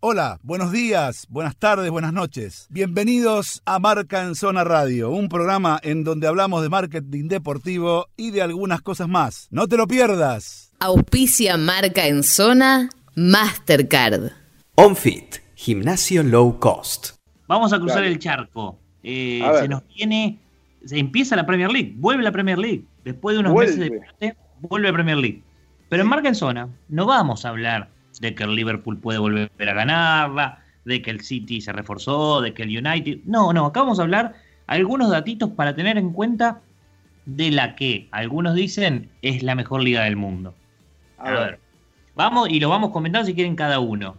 Hola, buenos días, buenas tardes, buenas noches. Bienvenidos a Marca en Zona Radio, un programa en donde hablamos de marketing deportivo y de algunas cosas más. No te lo pierdas. Auspicia Marca en Zona Mastercard. OnFit, gimnasio low cost. Vamos a cruzar el charco. Eh, se nos viene, se empieza la Premier League, vuelve la Premier League. Después de unos meses de parte, vuelve la Premier League. Pero en Marca en Zona no vamos a hablar de que el Liverpool puede volver a ganarla, de que el City se reforzó, de que el United. No, no, acá vamos a hablar algunos datitos para tener en cuenta de la que algunos dicen es la mejor liga del mundo. A, ver. Vamos y lo vamos comentando si quieren cada uno.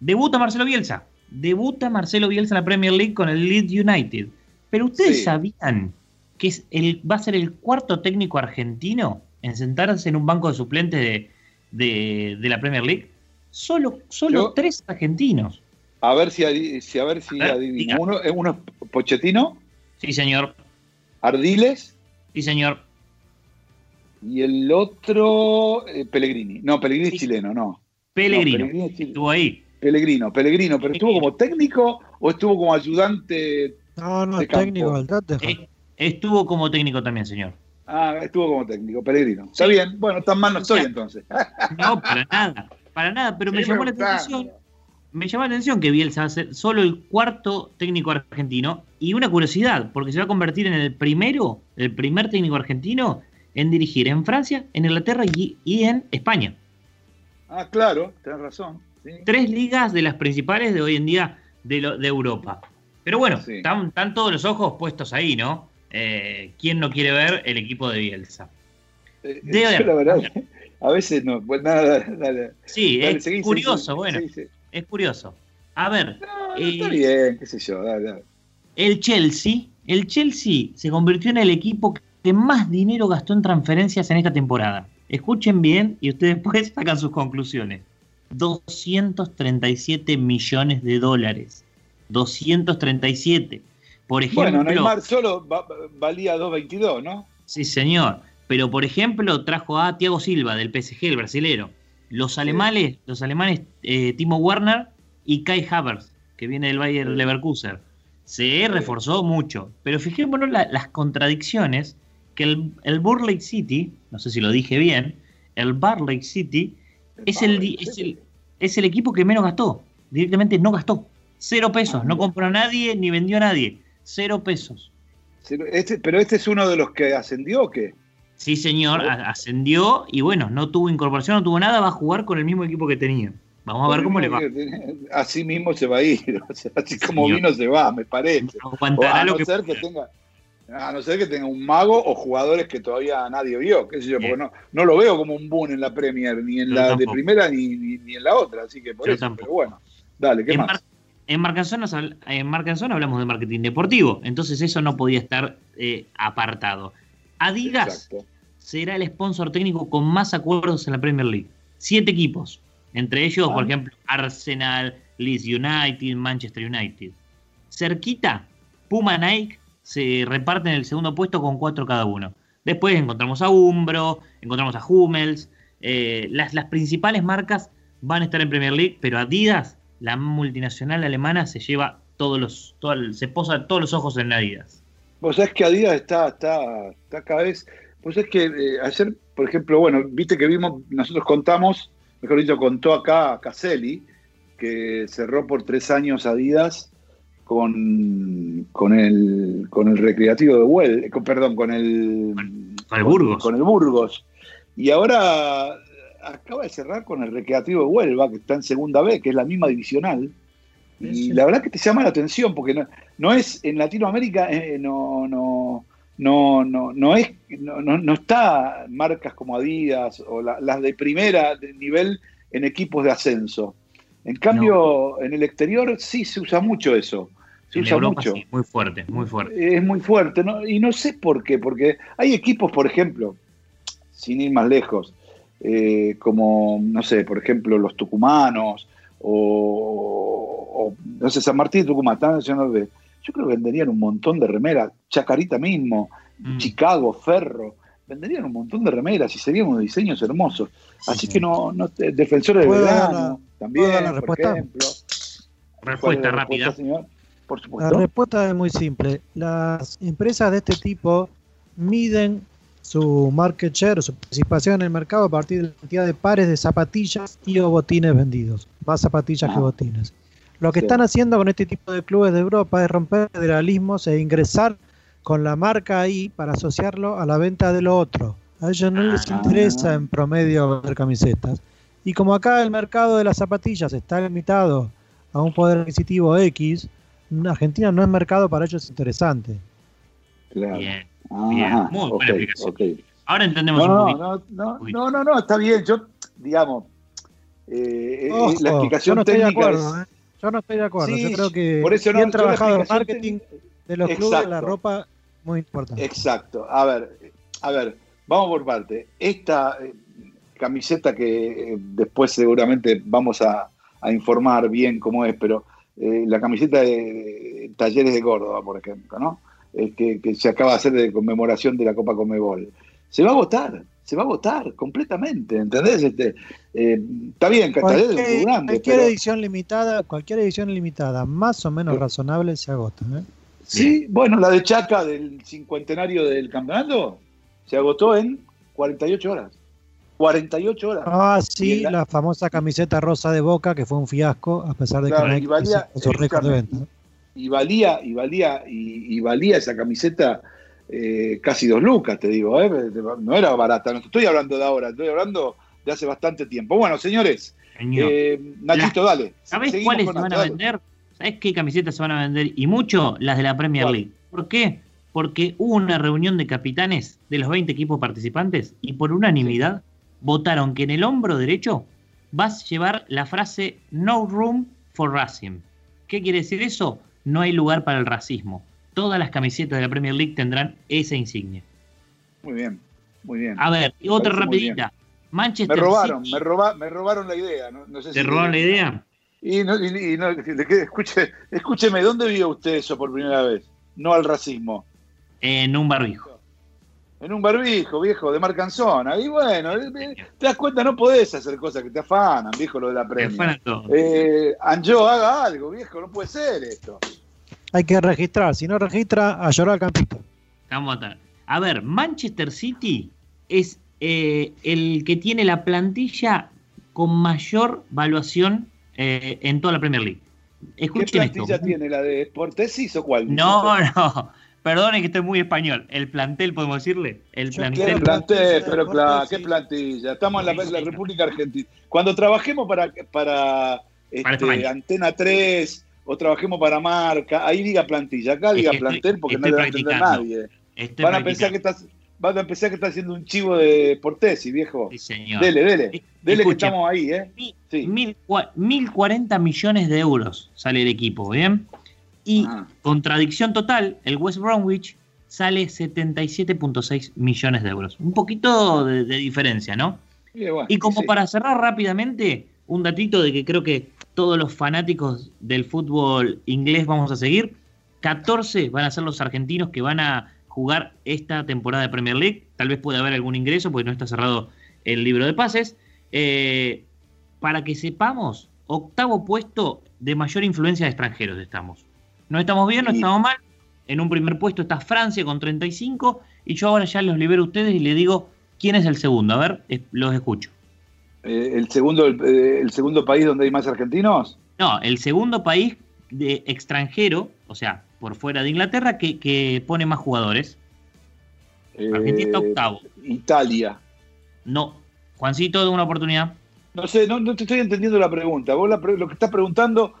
Debuta Marcelo Bielsa. Debuta Marcelo Bielsa en la Premier League con el Leeds United. Pero ustedes sabían que es el, va a ser el cuarto técnico argentino en sentarse en un banco de suplentes de la Premier League. Solo, solo tres argentinos. A ver si, si a ver si Uno, uno es Pochettino. Sí, señor. Ardiles. Sí, señor. Y el otro, eh, Pellegrini. No, Pellegrini es chileno, no. Pellegrino. estuvo ahí. Pellegrino, Pellegrino. ¿Pero estuvo como técnico o estuvo como ayudante? No, no, técnico, eh, Estuvo como técnico también, señor. Ah, estuvo como técnico, Pellegrino. Está bien, bueno, tan mal no estoy entonces. No, para nada. Para nada, pero me llamó la atención. Me llamó la atención que Bielsa va a ser solo el cuarto técnico argentino. Y una curiosidad, porque se va a convertir en el primero, el primer técnico argentino en dirigir en Francia, en Inglaterra y, en España. Ah, claro, tenés razón. Tres ligas de las principales de hoy en día de, de Europa. Pero bueno, están, todos los ojos puestos ahí, ¿no? Eh, ¿Quién no quiere ver el equipo de Bielsa? Eh, de, la verdad, a veces no, pues nada, dale. Sí, es curioso, bueno. Es curioso. A ver. está eh, bien, qué sé yo, dale, dale. El Chelsea, el Chelsea se convirtió en el equipo que más dinero gastó en transferencias en esta temporada. Escuchen bien y ustedes después sacan sus conclusiones. 237 millones de dólares. 237. Por ejemplo. Bueno, Neymar solo valía 2.22, ¿no? Sí, señor. Pero, por ejemplo, trajo a Thiago Silva del PSG, el brasilero. Los alemanes, los alemanes eh, Timo Werner y Kai Havertz, que viene del Bayer Leverkusen. Se reforzó mucho. Pero fijémonos las contradicciones que el, el Burley City, no sé si lo dije bien, el Barley City es el, es el, equipo que menos gastó. Directamente no gastó. Cero pesos. No compró a nadie ni vendió a nadie. Cero pesos. Este, pero este es uno de los que ascendió o qué? Sí, señor, ascendió y bueno, no tuvo incorporación, no tuvo nada, va a jugar con el mismo equipo que tenía. Vamos a ver cómo le va. Así mismo se va a ir, así como vino se va, me parece. a, no ser que tenga, a no ser que tenga un mago o jugadores que todavía nadie vio, qué sé yo, porque no, no lo veo como un boom en la Premier, ni en la de primera ni, ni, en la otra, así que por eso, pero bueno, dale, ¿qué más? en Marcanzón, en hablamos de marketing deportivo, entonces eso no podía estar eh, apartado. Adidas será el sponsor técnico con más acuerdos en la Premier League. Siete equipos, entre ellos, por ejemplo, Arsenal, Leeds United, Manchester United. Cerquita, Puma Nike se reparten el segundo puesto con cuatro cada uno. Después encontramos a Umbro, encontramos a Hummels. Eh, las, las principales marcas van a estar en Premier League, pero Adidas, la multinacional alemana, se lleva todos los, se posa todos los ojos en Adidas. Vos sabés que Adidas está, está, está cada vez. Pues es que eh, ayer, por ejemplo, bueno, viste que vimos, nosotros contamos, mejor dicho, contó acá Caselli, que cerró por tres años Adidas con, con, el, con el Recreativo de Huel, eh, perdón, con el, con el Burgos. Con, el Burgos. Y ahora acaba de cerrar con el Recreativo de Huelva, que está en segunda B, que es la misma divisional. Y la verdad que te llama la atención, porque no, no es en Latinoamérica, eh, no, no, no, no, no, es, no, no, está marcas como Adidas o las de primera nivel en equipos de ascenso. En cambio, en el exterior sí se usa mucho eso. Se usa mucho. muy fuerte, muy fuerte. Es muy fuerte, y no sé por qué, porque hay equipos, por ejemplo, sin ir más lejos, eh, como, no sé, por ejemplo, los tucumanos, o, no sé, San Martín de Tucumán, están de, yo creo que venderían un montón de remeras, Chacarita mismo, mm. Chicago, Ferro, venderían un montón de remeras y serían unos diseños hermosos. Así que no, no defensores de verano, también, por ejemplo. Respuesta rápida. señor? Por supuesto. La respuesta es muy simple. Las empresas de este tipo miden su market share o su participación en el mercado a partir de la cantidad de pares de zapatillas y o botines vendidos. Más zapatillas que ah. botines. Lo que están haciendo con este tipo de clubes de Europa es romper federalismos e ingresar con la marca ahí para asociarlo a la venta de lo otro. A ellos no les ah. interesa en promedio vender camisetas. Y como acá el mercado de las zapatillas está limitado a un poder adquisitivo X, Argentina no es mercado para ellos interesante. Claro. Bien, bien. Muy buena explicación. Ahora entendemos no, un poquito. No, no, no, no, está bien. Yo, digamos, eh, eh la explicación no técnica estoy de acuerdo, ¿eh? Yo no estoy de acuerdo. yo creo que por eso bien trabajado el marketing de los clubes de la ropa muy importante. Exacto. A ver, a ver, vamos por parte. Esta eh, camiseta que eh, después seguramente vamos a, informar bien cómo es, pero la camiseta de, Talleres de Córdoba, por ejemplo, ¿no? que, que, se acaba de hacer de conmemoración de la Copa Comebol. Se va a votar se va a votar completamente, ¿entendés? Este, eh, está bien, Catalén es grande. Cualquier edición limitada, cualquier edición limitada, más o menos razonable, se agota. ¿eh? Sí, bueno, la de Chaca del cincuentenario del campeonato se agotó en 48 horas. 48 horas. Ah, sí, la... famosa camiseta rosa de Boca, que fue un fiasco, a pesar de que no valía, récord de venta. Y valía, y valía, y valía esa camiseta eh, casi dos lucas, te digo, ¿eh? no era barata, no estoy hablando de ahora, estoy hablando de hace bastante tiempo. Bueno, señores, eh, Nachito, dale. ¿Sabés cuáles se van a vender? ¿Sabés qué camisetas se van a vender? Y mucho las de la Premier League. ¿Por qué? Porque hubo una reunión de capitanes de los 20 equipos participantes y por unanimidad votaron que en el hombro derecho vas a llevar la frase No room for racism. ¿Qué quiere decir eso? No hay lugar para el racismo todas las camisetas de la Premier League tendrán esa insignia. Muy bien, muy bien. A ver, otra rapidita. Manchester me robaron, Me, me robaron la idea. No, ¿Te robaron la idea? Y, no, escuche, escúcheme, ¿dónde vio usted eso por primera vez? No al racismo. En un barbijo. En un barbijo, viejo, de Marcanzona. Y bueno, eh, eh, te das cuenta, no podés hacer cosas que te afanan, viejo, lo de la premia. Eh, Anjo, haga algo, viejo, no puede ser esto hay que registrar. Si no registra, a llorar al campito. Vamos a A ver, Manchester City es eh, el que tiene la plantilla con mayor valuación eh, en toda la Premier League. Escuchen ¿Qué plantilla tiene? ¿La de Portesis o cuál? No, no. Perdone que estoy muy español. El plantel, podemos decirle. El plantel. ¿Qué plantel? Pero claro, ¿qué plantilla? Estamos en la, República Argentina. Cuando trabajemos para, para, este, Antena 3 o trabajemos para marca, ahí diga plantilla, acá diga plantel porque no le va a entender nadie. van a pensar que estás van a pensar que está haciendo un chivo de Portesi, viejo. Sí, señor. Dele, dele. Dele que estamos ahí, ¿eh? Mil, 1040 millones de euros sale el equipo, ¿bien? Y ah. contradicción total, el West Bromwich sale 77.6 millones de euros. Un poquito de, diferencia, ¿no? y como para cerrar rápidamente, un datito de que creo que todos los fanáticos del fútbol inglés vamos a seguir. 14 van a ser los argentinos que van a jugar esta temporada de Premier League. Tal vez pueda haber algún ingreso porque no está cerrado el libro de pases. Eh, para que sepamos, octavo puesto de mayor influencia de extranjeros estamos. No estamos bien, no estamos mal. En un primer puesto está Francia con 35 y yo ahora ya los libero a ustedes y les digo quién es el segundo. A ver, los escucho. Eh, el, segundo, eh, el, segundo país donde hay más argentinos? No, el segundo país de extranjero, o sea, por fuera de Inglaterra, que, pone más jugadores. Argentina está octavo. Italia. No. Juancito, de una oportunidad. No sé, no, te estoy entendiendo la pregunta. Vos lo que estás preguntando,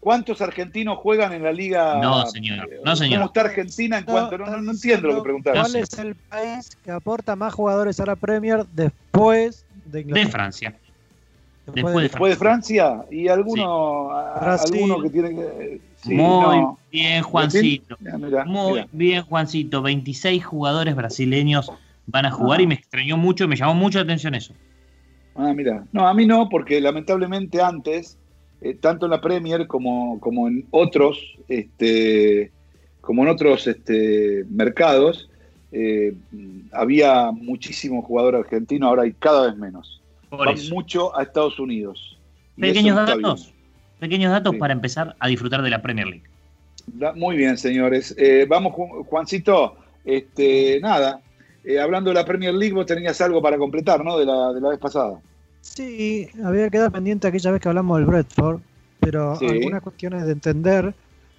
¿cuántos argentinos juegan en la liga? No, señor. No, señor. ¿Cómo está Argentina en cuanto? No, no, entiendo lo que preguntabas. ¿Cuál es el país que aporta más jugadores a la Premier después de, Francia. Después, de, Francia. y alguno, alguno que tiene que. Muy bien, Juancito. Muy bien, Juancito. 26 jugadores brasileños van a jugar y me extrañó mucho, me llamó mucho la atención eso. Ah, mira. No, a mí no, porque lamentablemente antes, eh, tanto en la Premier como, como en otros, este, como en otros este, mercados, eh, había muchísimos jugadores argentinos, ahora hay cada vez menos. Van mucho a Estados Unidos. Pequeños datos. pequeños datos para empezar a disfrutar de la Premier League. Muy bien, señores. Eh, vamos, Juancito. Este, nada, eh, hablando de la Premier League, vos tenías algo para completar, ¿no? De la, de la vez pasada. Sí, había quedado pendiente aquella vez que hablamos del Bradford, pero algunas cuestiones de entender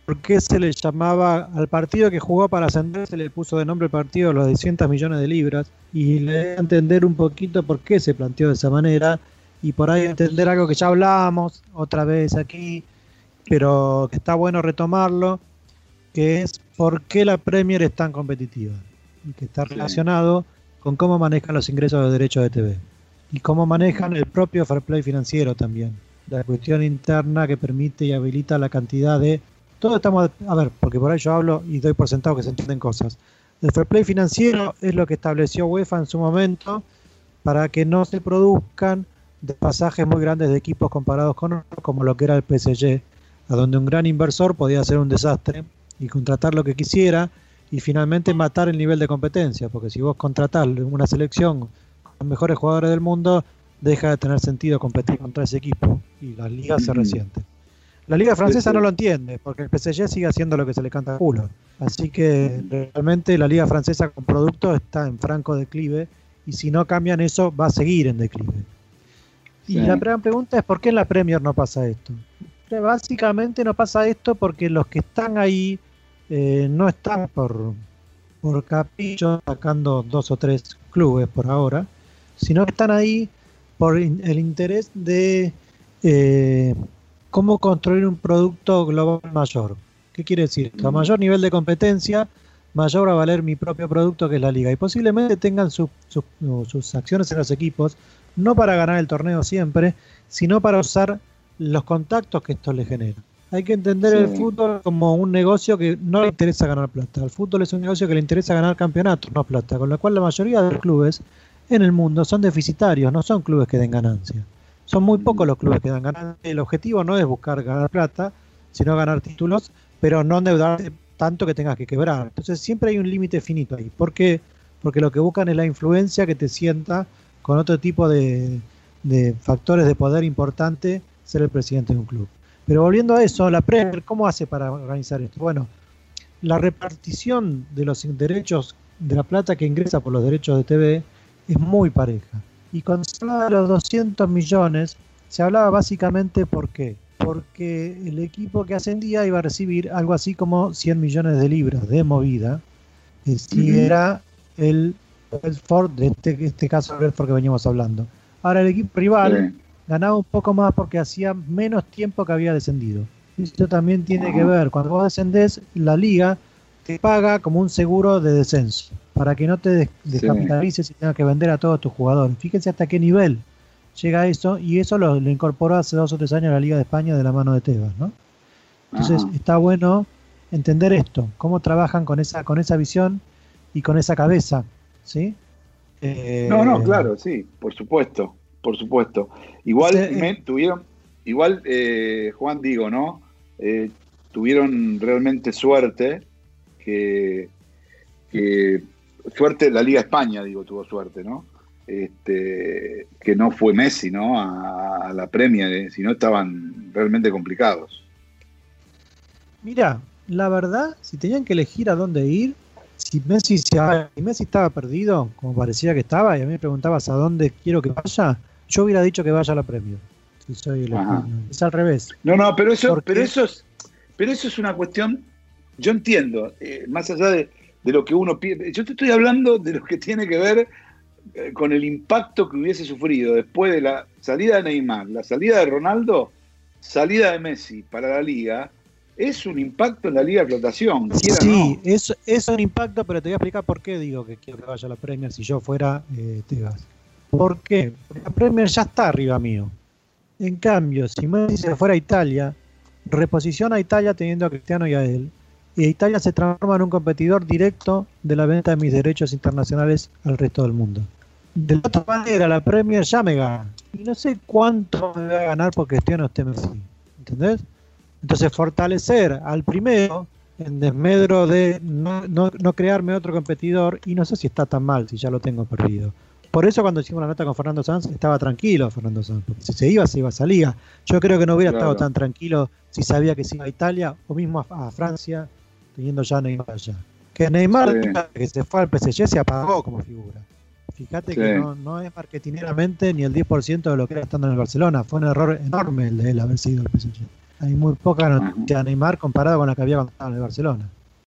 por qué se le llamaba al partido que jugó para ascender, se le puso de nombre el partido los 200 millones de libras, y le entender un poquito por qué se planteó de esa manera, y por ahí entender algo que ya hablábamos otra vez aquí, pero que está bueno retomarlo, que es por qué la Premier es tan competitiva. Y que está relacionado con cómo manejan los ingresos de derechos de TV y cómo manejan el propio fair play financiero también. La cuestión interna que permite y habilita la cantidad de... Todo estamos... A ver, porque por ahí yo hablo y doy por sentado que se entienden cosas. El fair play financiero es lo que estableció UEFA en su momento para que no se produzcan pasajes muy grandes de equipos comparados con otros, como lo que era el PSG, a donde un gran inversor podía hacer un desastre y contratar lo que quisiera y finalmente matar el nivel de competencia, porque si vos contratás una selección con los mejores jugadores del mundo, deja de tener sentido competir contra ese equipo y la liga se resiente. La liga francesa no lo entiende, porque el PSG sigue haciendo lo que se le canta a culo. Así que realmente la liga francesa con productos está en franco declive y si no cambian eso va a seguir en declive. Y la primera pregunta es ¿por qué en la Premier no pasa esto? Básicamente no pasa esto porque los que están ahí eh, no están por, por capricho sacando dos o tres clubes por ahora, sino que están ahí por el interés de eh, cómo construir un producto global mayor. ¿Qué quiere decir? A mayor nivel de competencia, mayor va a valer mi propio producto que es la liga. Y posiblemente tengan sus acciones en los equipos, no para ganar el torneo siempre, sino para usar los contactos que esto le genera. Hay que entender el fútbol como un negocio que no le interesa ganar plata. El fútbol es un negocio que le interesa ganar campeonatos, no plata. Con lo cual la mayoría de los clubes en el mundo son deficitarios, no son clubes que den ganancia. Son muy pocos los clubes que dan ganancia. El objetivo no es buscar ganar plata, sino ganar títulos, pero no endeudarte tanto que tengas que quebrar. Entonces siempre hay un límite finito ahí. ¿Por qué? Porque lo que buscan es la influencia que te sienta con otro tipo de, de factores de poder importante ser el presidente de un club. Pero volviendo a eso, la Premier, ¿cómo hace para organizar esto? Bueno, la repartición de los derechos de la plata que ingresa por los derechos de TV es muy pareja. Y hablaba de los 200 millones, se hablaba básicamente por qué. Porque el equipo que ascendía iba a recibir algo así como 100 millones de libras de movida, si era el Ford, de este, este caso el Belfort que veníamos hablando. Ahora el equipo rival ganaba un poco más porque hacía menos tiempo que había descendido. Eso también tiene que ver, cuando vos descendés, la liga te paga como un seguro de descenso, para que no te descapitalices y tengas que vender a todos tus jugadores. Fíjense hasta qué nivel llega eso, y eso lo, incorporó hace dos o tres años la Liga de España de la mano de Tebas, ¿no? Entonces está bueno entender esto, cómo trabajan con esa, con esa visión y con esa cabeza, ¿sí? no, no, eh, claro, sí, por supuesto por supuesto. Igual eh, tuvieron, igual eh, Juan digo, ¿no? Eh, tuvieron realmente suerte que, suerte la Liga España, digo, tuvo suerte, ¿no? Este, que no fue Messi, ¿no? A, la premia, si no estaban realmente complicados. Mira, la verdad, si tenían que elegir a dónde ir, si Messi, si Messi estaba perdido, como parecía que estaba, y a mí me preguntabas a dónde quiero que vaya, yo hubiera dicho que vaya a la premio. Si soy el es al revés. No, no, pero eso, pero eso es, pero eso es una cuestión. Yo entiendo, eh, más allá de, lo que uno pierde. Yo te estoy hablando de lo que tiene que ver eh, con el impacto que hubiese sufrido después de la salida de Neymar, la salida de Ronaldo, salida de Messi para la liga. Es un impacto en la liga de flotación. Sí, es, es un impacto, pero te voy a explicar por qué digo que quiero que vaya a la Premier si yo fuera eh, Tebas. ¿Por qué? Porque la Premier ya está arriba mío. En cambio, si Messi se fuera a Italia, reposiciona a Italia teniendo a Cristiano y a él, y Italia se transforma en un competidor directo de la venta de mis derechos internacionales al resto del mundo. De otra manera, la Premier ya me gana. Y no sé cuánto me va a ganar por Cristiano esté Messi. ¿Entendés? Entonces, fortalecer al primero en desmedro de no, no crearme otro competidor, y no sé si está tan mal, si ya lo tengo perdido Por eso cuando hicimos la nota con Fernando Sanz estaba tranquilo Fernando Sanz, porque si se iba, se iba, salía. Yo creo que no hubiera estado tan tranquilo si sabía que se iba a Italia o mismo a, Francia, teniendo ya Neymar allá. Que Neymar, que se fue al PSG, se apagó como figura. Fíjate que no, es marketineramente ni el 10% de lo que era estando en el Barcelona. Fue un error enorme el de él haber sido el PSG. Hay muy poca noticia de Neymar comparado con la que había cuando estaba en el Barcelona.